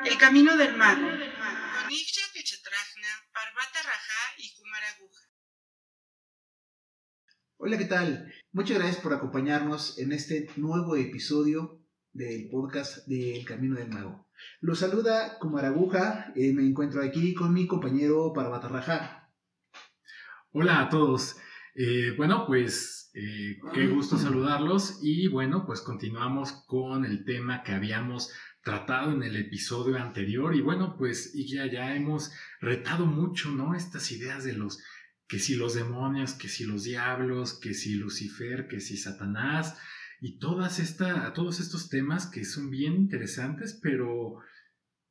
El camino del mago. Con Parvata y Kumara Guja. Hola, ¿qué tal? Muchas gracias por acompañarnos en este nuevo episodio del podcast del Camino del Mago. Los saluda Kumaraguja, eh, me encuentro aquí con mi compañero Parvata Raja. Hola a todos. Eh, bueno, pues eh, qué gusto saludarlos y bueno, pues continuamos con el tema que habíamos tratado en el episodio anterior y bueno, pues ya, ya hemos retado mucho, ¿no? Estas ideas de los que si los demonios, que si los diablos, que si Lucifer, que si Satanás, y todas esta, todos estos temas que son bien interesantes, pero,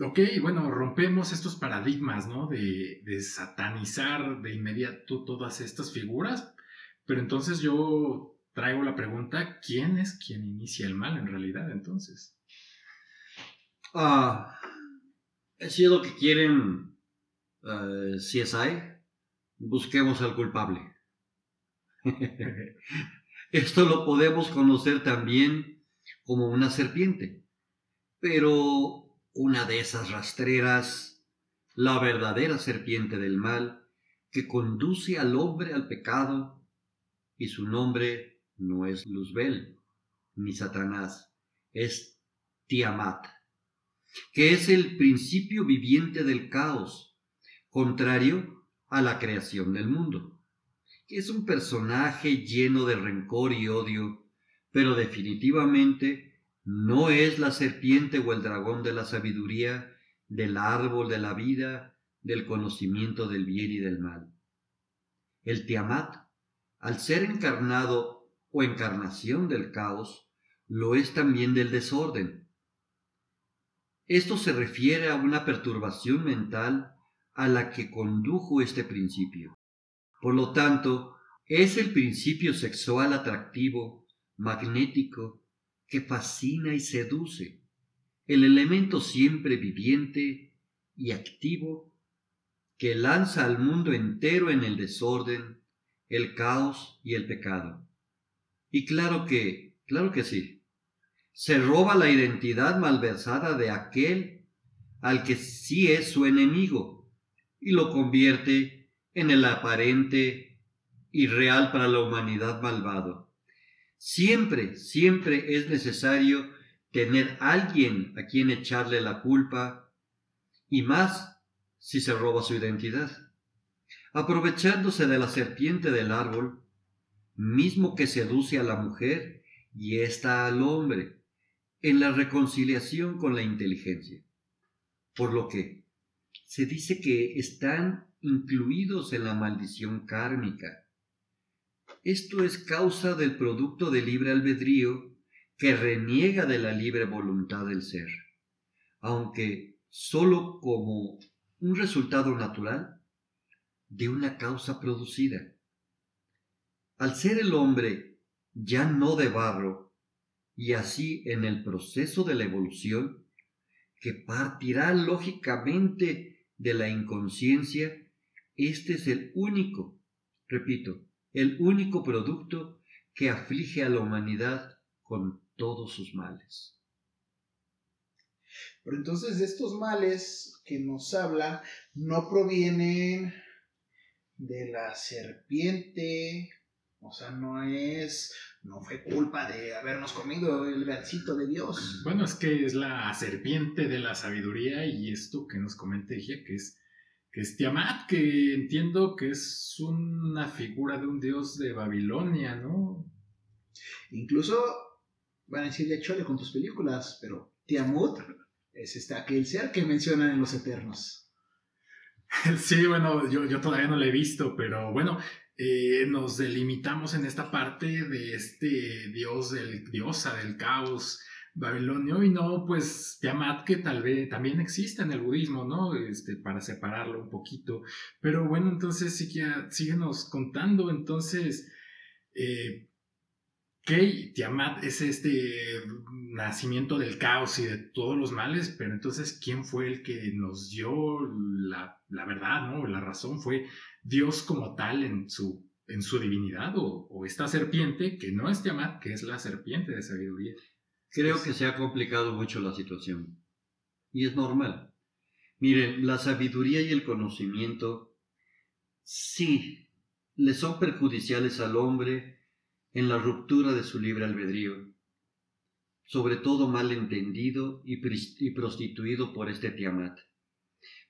ok, bueno, rompemos estos paradigmas, ¿no? De, de satanizar de inmediato todas estas figuras, pero entonces yo traigo la pregunta, ¿quién es quien inicia el mal en realidad entonces? Ah, es lo que quieren uh, eh, CSI, busquemos al culpable. Esto lo podemos conocer también como una serpiente, pero una de esas rastreras, la verdadera serpiente del mal, que conduce al hombre al pecado, y su nombre no es Luzbel ni Satanás, es Tiamat, que es el principio viviente del caos, contrario a la creación del mundo, que es un personaje lleno de rencor y odio, pero definitivamente no es la serpiente o el dragón de la sabiduría, del árbol de la vida, del conocimiento del bien y del mal. El Tiamat, al ser encarnado o encarnación del caos, lo es también del desorden. Esto se refiere a una perturbación mental a la que condujo este principio. Por lo tanto, es el principio sexual atractivo, magnético, que fascina y seduce, el elemento siempre viviente y activo que lanza al mundo entero en el desorden, el caos y el pecado. Y claro que, claro que sí, se roba la identidad malversada de aquel al que sí es su enemigo y lo convierte en el aparente y real para la humanidad malvado. Siempre, siempre es necesario tener alguien a quien echarle la culpa, y más si se roba su identidad. Aprovechándose de la serpiente del árbol, mismo que seduce a la mujer y ésta al hombre, en la reconciliación con la inteligencia. Por lo que, se dice que están incluidos en la maldición kármica. Esto es causa del producto de libre albedrío que reniega de la libre voluntad del ser, aunque sólo como un resultado natural de una causa producida. Al ser el hombre ya no de barro, y así en el proceso de la evolución, que partirá lógicamente de la inconsciencia, este es el único, repito, el único producto que aflige a la humanidad con todos sus males. Pero entonces estos males que nos habla no provienen de la serpiente, o sea, no es, no fue culpa de habernos comido el gancito de Dios. Bueno, es que es la serpiente de la sabiduría y esto que nos comenta que es, que es Tiamat, que entiendo que es una figura de un dios de Babilonia, ¿no? Incluso van a decirle chole con tus películas, pero Tiamut es este, aquel ser que mencionan en los Eternos. Sí, bueno, yo, yo todavía no lo he visto, pero bueno, eh, nos delimitamos en esta parte de este dios, del, diosa del caos babilonio y no, pues Tiamat que tal vez también existe en el budismo, ¿no? Este, para separarlo un poquito. Pero bueno, entonces sí que síguenos contando, entonces, eh, ¿qué? Tiamat es este nacimiento del caos y de todos los males, pero entonces, ¿quién fue el que nos dio la, la verdad, ¿no? La razón fue Dios como tal en su, en su divinidad o, esta serpiente que no es Tiamat, que es la serpiente de sabiduría. Creo que se ha complicado mucho la situación. y es normal. Miren, la sabiduría y el conocimiento sí le son perjudiciales al hombre en la ruptura de su libre albedrío, sobre todo mal entendido y, prostituido por este Tiamat.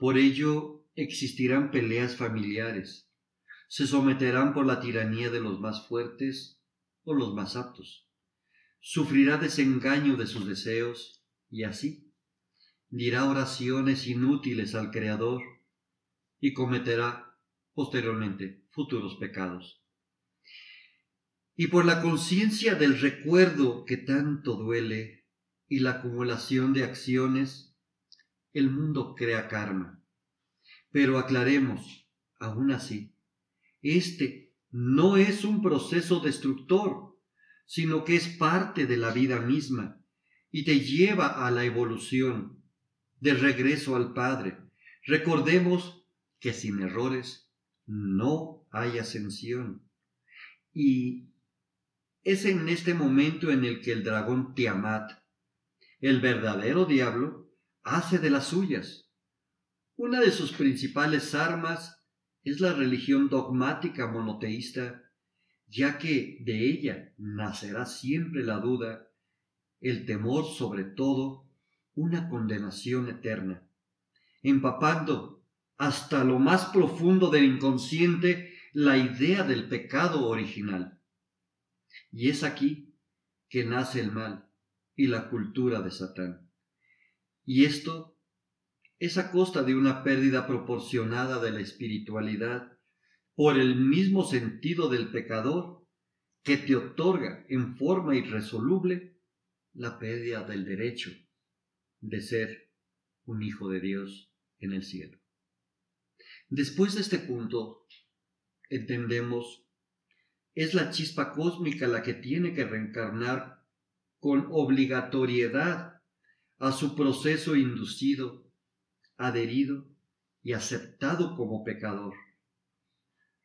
Por ello existirán peleas familiares, se someterán por la tiranía de los más fuertes o los más aptos, sufrirá desengaño de sus deseos y así dirá oraciones inútiles al Creador y cometerá posteriormente futuros pecados. Y por la conciencia del recuerdo que tanto duele y la acumulación de acciones, el mundo crea karma. Pero aclaremos, aún así, este no es un proceso destructor, sino que es parte de la vida misma y te lleva a la evolución, de regreso al Padre. Recordemos que sin errores no hay ascensión. Y es en este momento en el que el dragón Tiamat, el verdadero diablo, hace de las suyas. Una de sus principales armas es la religión dogmática monoteísta, ya que de ella nacerá siempre la duda, el temor sobre todo, una condenación eterna, empapando hasta lo más profundo del inconsciente la idea del pecado original. Y es aquí que nace el mal y la cultura de Satán. Y esto es a costa de una pérdida proporcionada de la espiritualidad por el mismo sentido del pecador que te otorga en forma irresoluble la pérdida del derecho de ser un hijo de Dios en el cielo. Después de este punto, entendemos, es la chispa cósmica la que tiene que reencarnar con obligatoriedad a su proceso inducido, adherido y aceptado como pecador,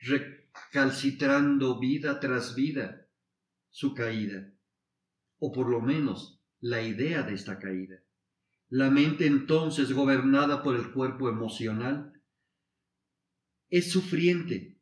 recalcitrando vida tras vida su caída, o por lo menos la idea de esta caída. La mente entonces, gobernada por el cuerpo emocional, es sufriente.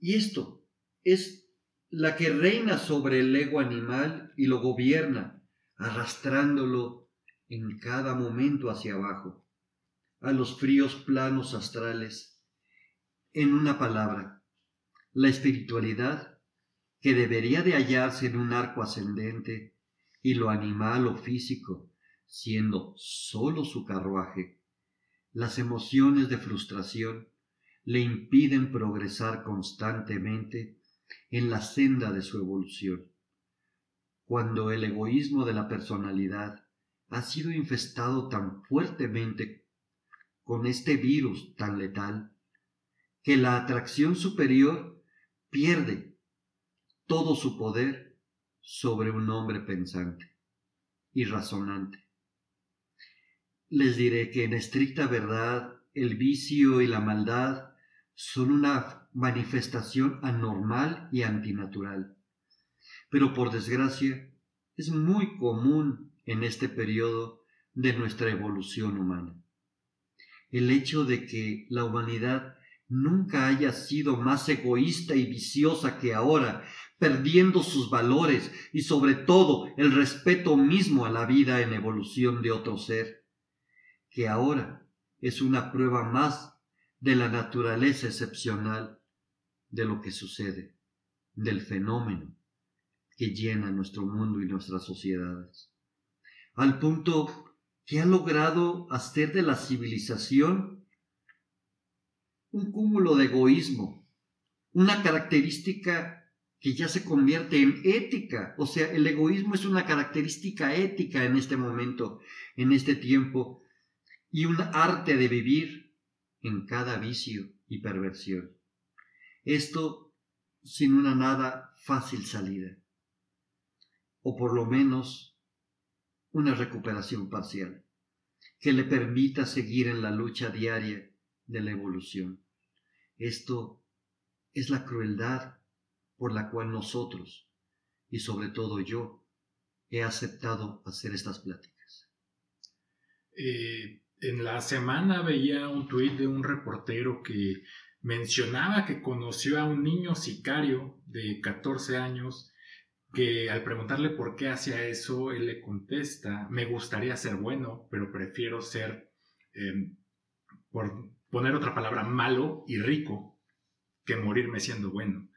Y esto es la que reina sobre el ego animal y lo gobierna, arrastrándolo en cada momento hacia abajo, a los fríos planos astrales. En una palabra, la espiritualidad, que debería de hallarse en un arco ascendente, y lo animal o físico, siendo sólo su carruaje, las emociones de frustración le impiden progresar constantemente en la senda de su evolución. Cuando el egoísmo de la personalidad ha sido infestado tan fuertemente con este virus tan letal, que la atracción superior pierde todo su poder sobre un hombre pensante y razonante les diré que en estricta verdad el vicio y la maldad son una manifestación anormal y antinatural. Pero por desgracia es muy común en este periodo de nuestra evolución humana. El hecho de que la humanidad nunca haya sido más egoísta y viciosa que ahora, perdiendo sus valores y sobre todo el respeto mismo a la vida en evolución de otro ser, que ahora es una prueba más de la naturaleza excepcional de lo que sucede, del fenómeno que llena nuestro mundo y nuestras sociedades, al punto que ha logrado hacer de la civilización un cúmulo de egoísmo, una característica que ya se convierte en ética, o sea, el egoísmo es una característica ética en este momento, en este tiempo, y un arte de vivir en cada vicio y perversión. Esto sin una nada fácil salida, o por lo menos una recuperación parcial, que le permita seguir en la lucha diaria de la evolución. Esto es la crueldad por la cual nosotros, y sobre todo yo, he aceptado hacer estas pláticas. eh, en la semana veía un tuit de un reportero que mencionaba que conoció a un niño sicario de 14 años que al preguntarle por qué hacía eso, él le contesta, me gustaría ser bueno, pero prefiero ser, em, por poner otra palabra, malo y rico, que morirme siendo bueno.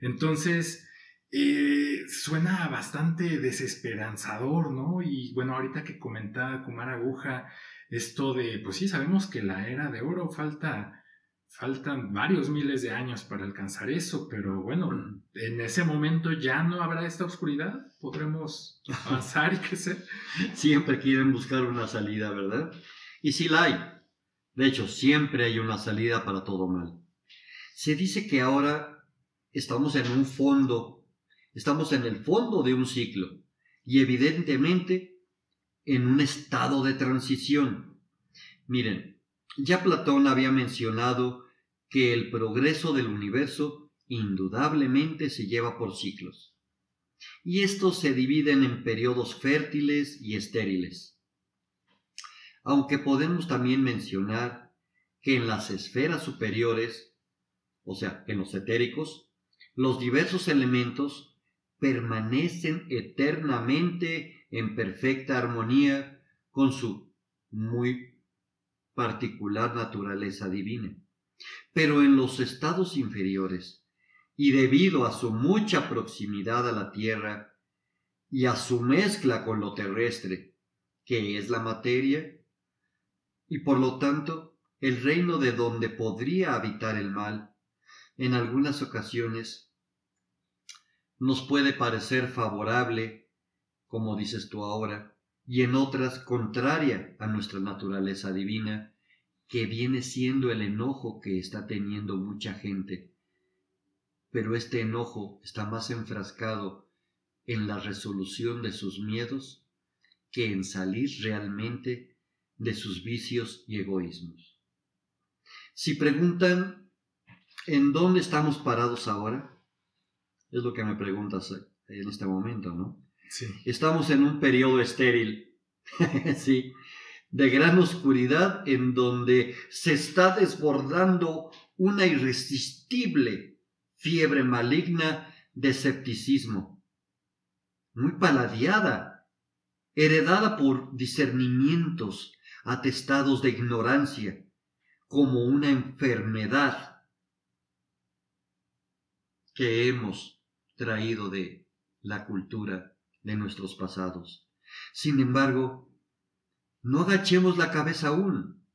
Entonces, eh, suena bastante desesperanzador, ¿no? Y bueno, ahorita que comentaba Kumar Aguja, esto de, pues sí, sabemos que la era de oro falta faltan varios miles de años para alcanzar eso, pero bueno, en ese momento ya no habrá esta oscuridad, podremos avanzar y crecer. Siempre quieren buscar una salida, ¿verdad? Y sí la hay. De hecho, siempre hay una salida para todo mal. Se dice que ahora estamos en un fondo, estamos en el fondo de un ciclo y evidentemente en un estado de transición. Miren, ya Platón había mencionado que el progreso del universo indudablemente se lleva por ciclos, y estos se dividen en periodos fértiles y estériles. Aunque podemos también mencionar que en las esferas superiores, o sea, en los etéricos, los diversos elementos permanecen eternamente en perfecta armonía con su muy particular naturaleza divina. Pero en los estados inferiores, y debido a su mucha proximidad a la tierra y a su mezcla con lo terrestre, que es la materia, y por lo tanto el reino de donde podría habitar el mal, en algunas ocasiones nos puede parecer favorable, como dices tú ahora, y en otras contraria a nuestra naturaleza divina, que viene siendo el enojo que está teniendo mucha gente. Pero este enojo está más enfrascado en la resolución de sus miedos que en salir realmente de sus vicios y egoísmos. Si preguntan en dónde estamos parados ahora, es lo que me preguntas en este momento, ¿no? Estamos en un periodo estéril, sí, de gran oscuridad en donde se está desbordando una irresistible fiebre maligna de escepticismo, muy paladeada, heredada por discernimientos atestados de ignorancia, como una enfermedad que hemos traído de la cultura de nuestros pasados. Sin embargo, no agachemos la cabeza aún.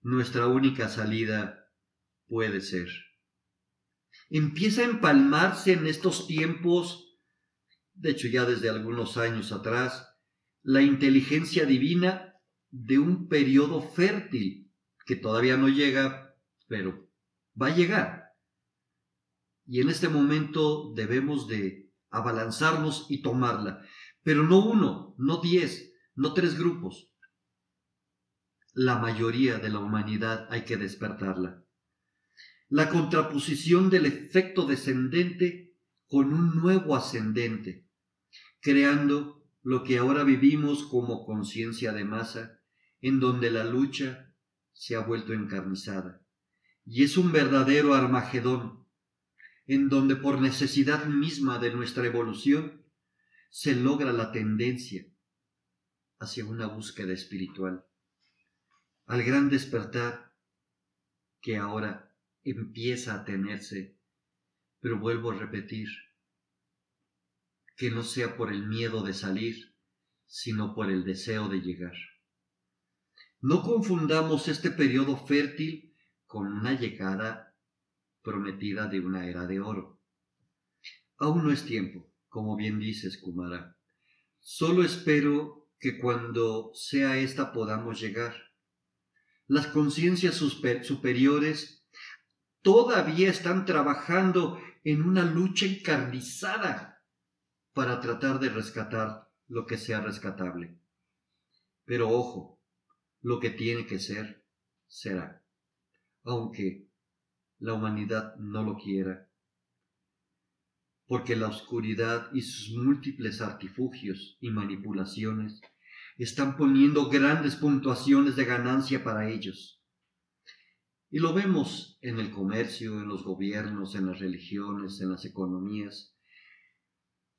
Nuestra única salida puede ser. Empieza a empalmarse en estos tiempos, de hecho ya desde algunos años atrás, la inteligencia divina de un periodo fértil que todavía no llega, pero va a llegar. Y en este momento debemos de abalanzarnos y tomarla. Pero no uno, no diez, no tres grupos. La mayoría de la humanidad hay que despertarla. La contraposición del efecto descendente con un nuevo ascendente, creando lo que ahora vivimos como conciencia de masa, en donde la lucha se ha vuelto encarnizada. Y es un verdadero Armagedón, en donde por necesidad misma de nuestra evolución se logra la tendencia hacia una búsqueda espiritual, al gran despertar que ahora empieza a tenerse, pero vuelvo a repetir, que no sea por el miedo de salir, sino por el deseo de llegar. No confundamos este periodo fértil con una llegada prometida de una era de oro. Aún no es tiempo, como bien dices, Kumara. Solo espero que cuando sea esta podamos llegar. Las conciencias superiores todavía están trabajando en una lucha encarnizada para tratar de rescatar lo que sea rescatable. Pero ojo, lo que tiene que ser, será. Aunque la humanidad no lo quiera, porque la oscuridad y sus múltiples artifugios y manipulaciones están poniendo grandes puntuaciones de ganancia para ellos. Y lo vemos en el comercio, en los gobiernos, en las religiones, en las economías,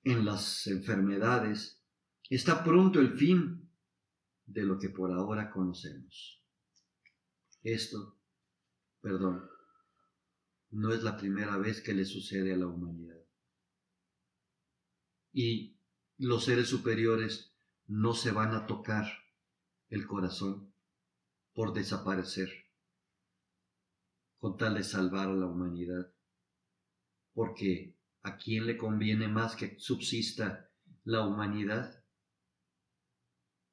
en las enfermedades. Está pronto el fin de lo que por ahora conocemos. Esto, perdón, no es la primera vez que le sucede a la humanidad. Y los seres superiores no se van a tocar el corazón por desaparecer con tal de salvar a la humanidad. Porque ¿a quién le conviene más que subsista la humanidad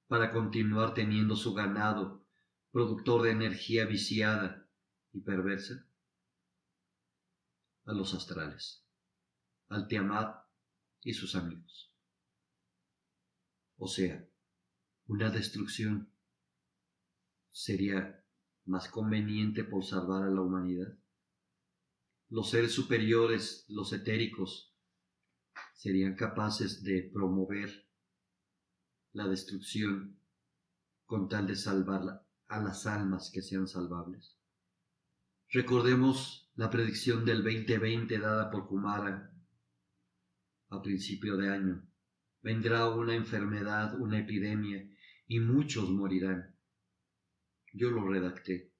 para continuar teniendo su ganado productor de energía viciada y perversa? A los astrales, al Tiamat y sus amigos. O sea, una destrucción sería más conveniente por salvar a la humanidad. Los seres superiores, los etéricos, serían capaces de promover la destrucción con tal de salvar a las almas que sean salvables. Recordemos la predicción del 2020 dada por Kumara a principio de año. Vendrá una enfermedad, una epidemia, y muchos morirán. Yo lo redacté,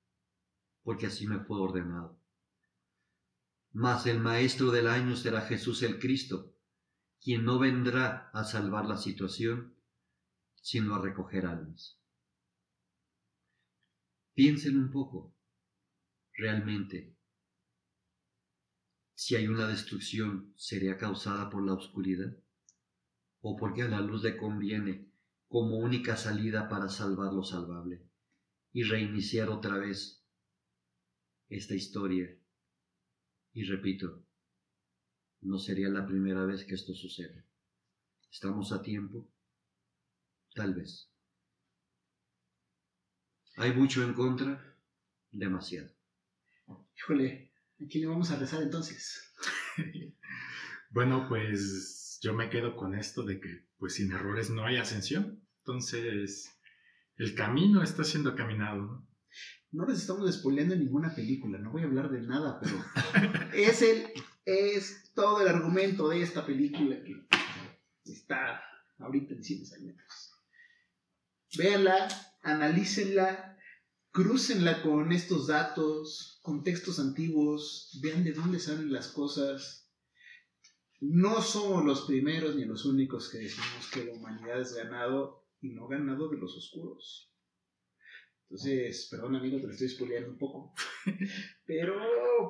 porque así me fue ordenado. Mas el Maestro del año será Jesús el Cristo, quien no vendrá a salvar la situación, sino a recoger almas. Piensen un poco, realmente, si hay una destrucción, ¿sería causada por la oscuridad? ¿O porque a la luz le conviene como única salida para salvar lo salvable y reiniciar otra vez esta historia? Y repito, no sería la primera vez que esto sucede. ¿Estamos a tiempo? Tal vez. ¿Hay mucho en contra? Demasiado. Híjole, ¿A quién le vamos a rezar entonces? bueno, pues yo me quedo con esto de que pues sin errores no hay ascensión. Entonces, el camino está siendo caminado. ¿no? no les estamos spoileando ninguna película, no voy a hablar de nada, pero es el es todo el argumento de esta película que está ahorita en cines al menos. Véanla, analícenla, Crúcenla con estos datos, con textos antiguos, vean de dónde salen las cosas. No somos los primeros ni los únicos que decimos que la humanidad es ganado y no ganado de los oscuros. Entonces, perdón amigo, te lo estoy spoileando un poco. Pero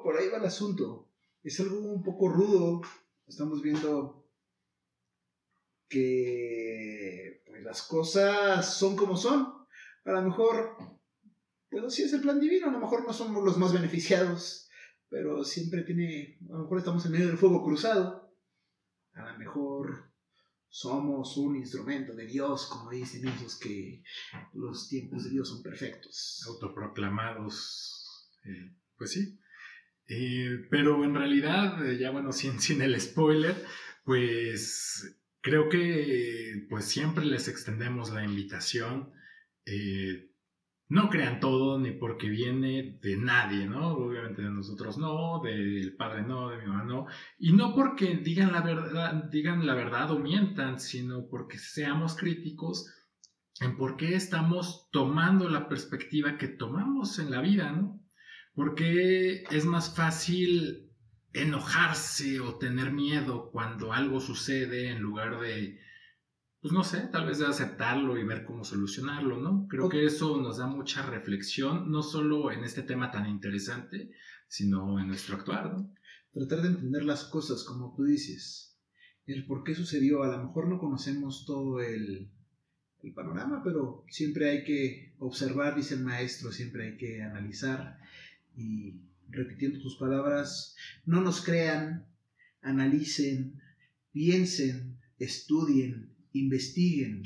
por ahí va el asunto. Es algo un poco rudo. Estamos viendo que pues, las cosas son como son. A lo mejor pero sí es el plan divino, a lo mejor no somos los más beneficiados, pero siempre tiene, a lo mejor estamos en medio del fuego cruzado, a lo mejor somos un instrumento de Dios, como dicen esos que los tiempos de Dios son perfectos. Autoproclamados, eh, pues sí. Eh, pero en realidad, eh, ya bueno, sin, sin el spoiler, pues creo que pues siempre les extendemos la invitación. No crean todo ni porque viene de nadie, ¿no? Obviamente de nosotros no, del padre no, de mi mamá no. Y no porque digan la verdad, digan la verdad o mientan, sino porque seamos críticos en por qué estamos tomando la perspectiva que tomamos en la vida, ¿no? Porque es más fácil enojarse o tener miedo cuando algo sucede en lugar de pues no sé, tal vez de aceptarlo y ver cómo solucionarlo, ¿no? Creo que eso nos da mucha reflexión, no solo en este tema tan interesante, sino en nuestro actuar, ¿no? Tratar de entender las cosas, como tú dices, el por qué sucedió, a lo mejor no conocemos todo el, el panorama, pero siempre hay que observar, dice el maestro, siempre hay que analizar y repitiendo tus palabras, no nos crean, analicen, piensen, estudien, investiguen,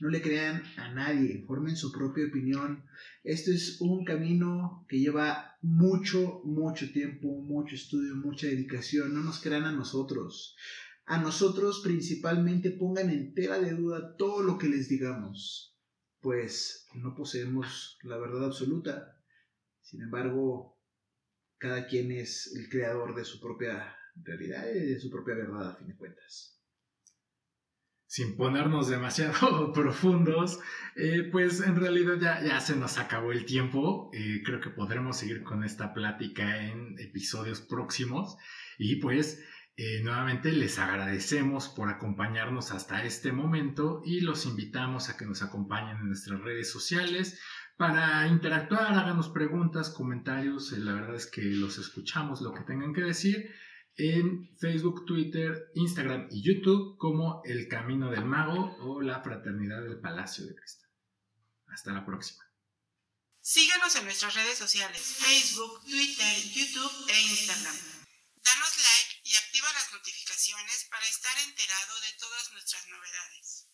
no le crean a nadie, formen su propia opinión. Este es un camino que lleva mucho, mucho tiempo, mucho estudio, mucha dedicación. No nos crean a nosotros. A nosotros principalmente pongan en tela de duda todo lo que les digamos. pues no poseemos la verdad absoluta. Sin embargo, cada quien es el creador de su propia realidad y de su propia verdad a fin de cuentas sin ponernos demasiado profundos, eh, pues en realidad ya, ya, se nos acabó el tiempo. Eh, creo que podremos seguir con esta plática en episodios próximos. Y pues eh, nuevamente les agradecemos por acompañarnos hasta este momento y los invitamos a que nos acompañen en nuestras redes sociales para interactuar, háganos preguntas, comentarios. La verdad es que los escuchamos, lo que tengan que decir en Facebook, Twitter, Instagram y YouTube como El Camino del Mago o la Fraternidad del Palacio de Cristal. Hasta la próxima. Síganos en nuestras redes sociales, Facebook, Twitter, YouTube e Instagram. Danos like y activa las notificaciones para estar enterado de todas nuestras novedades.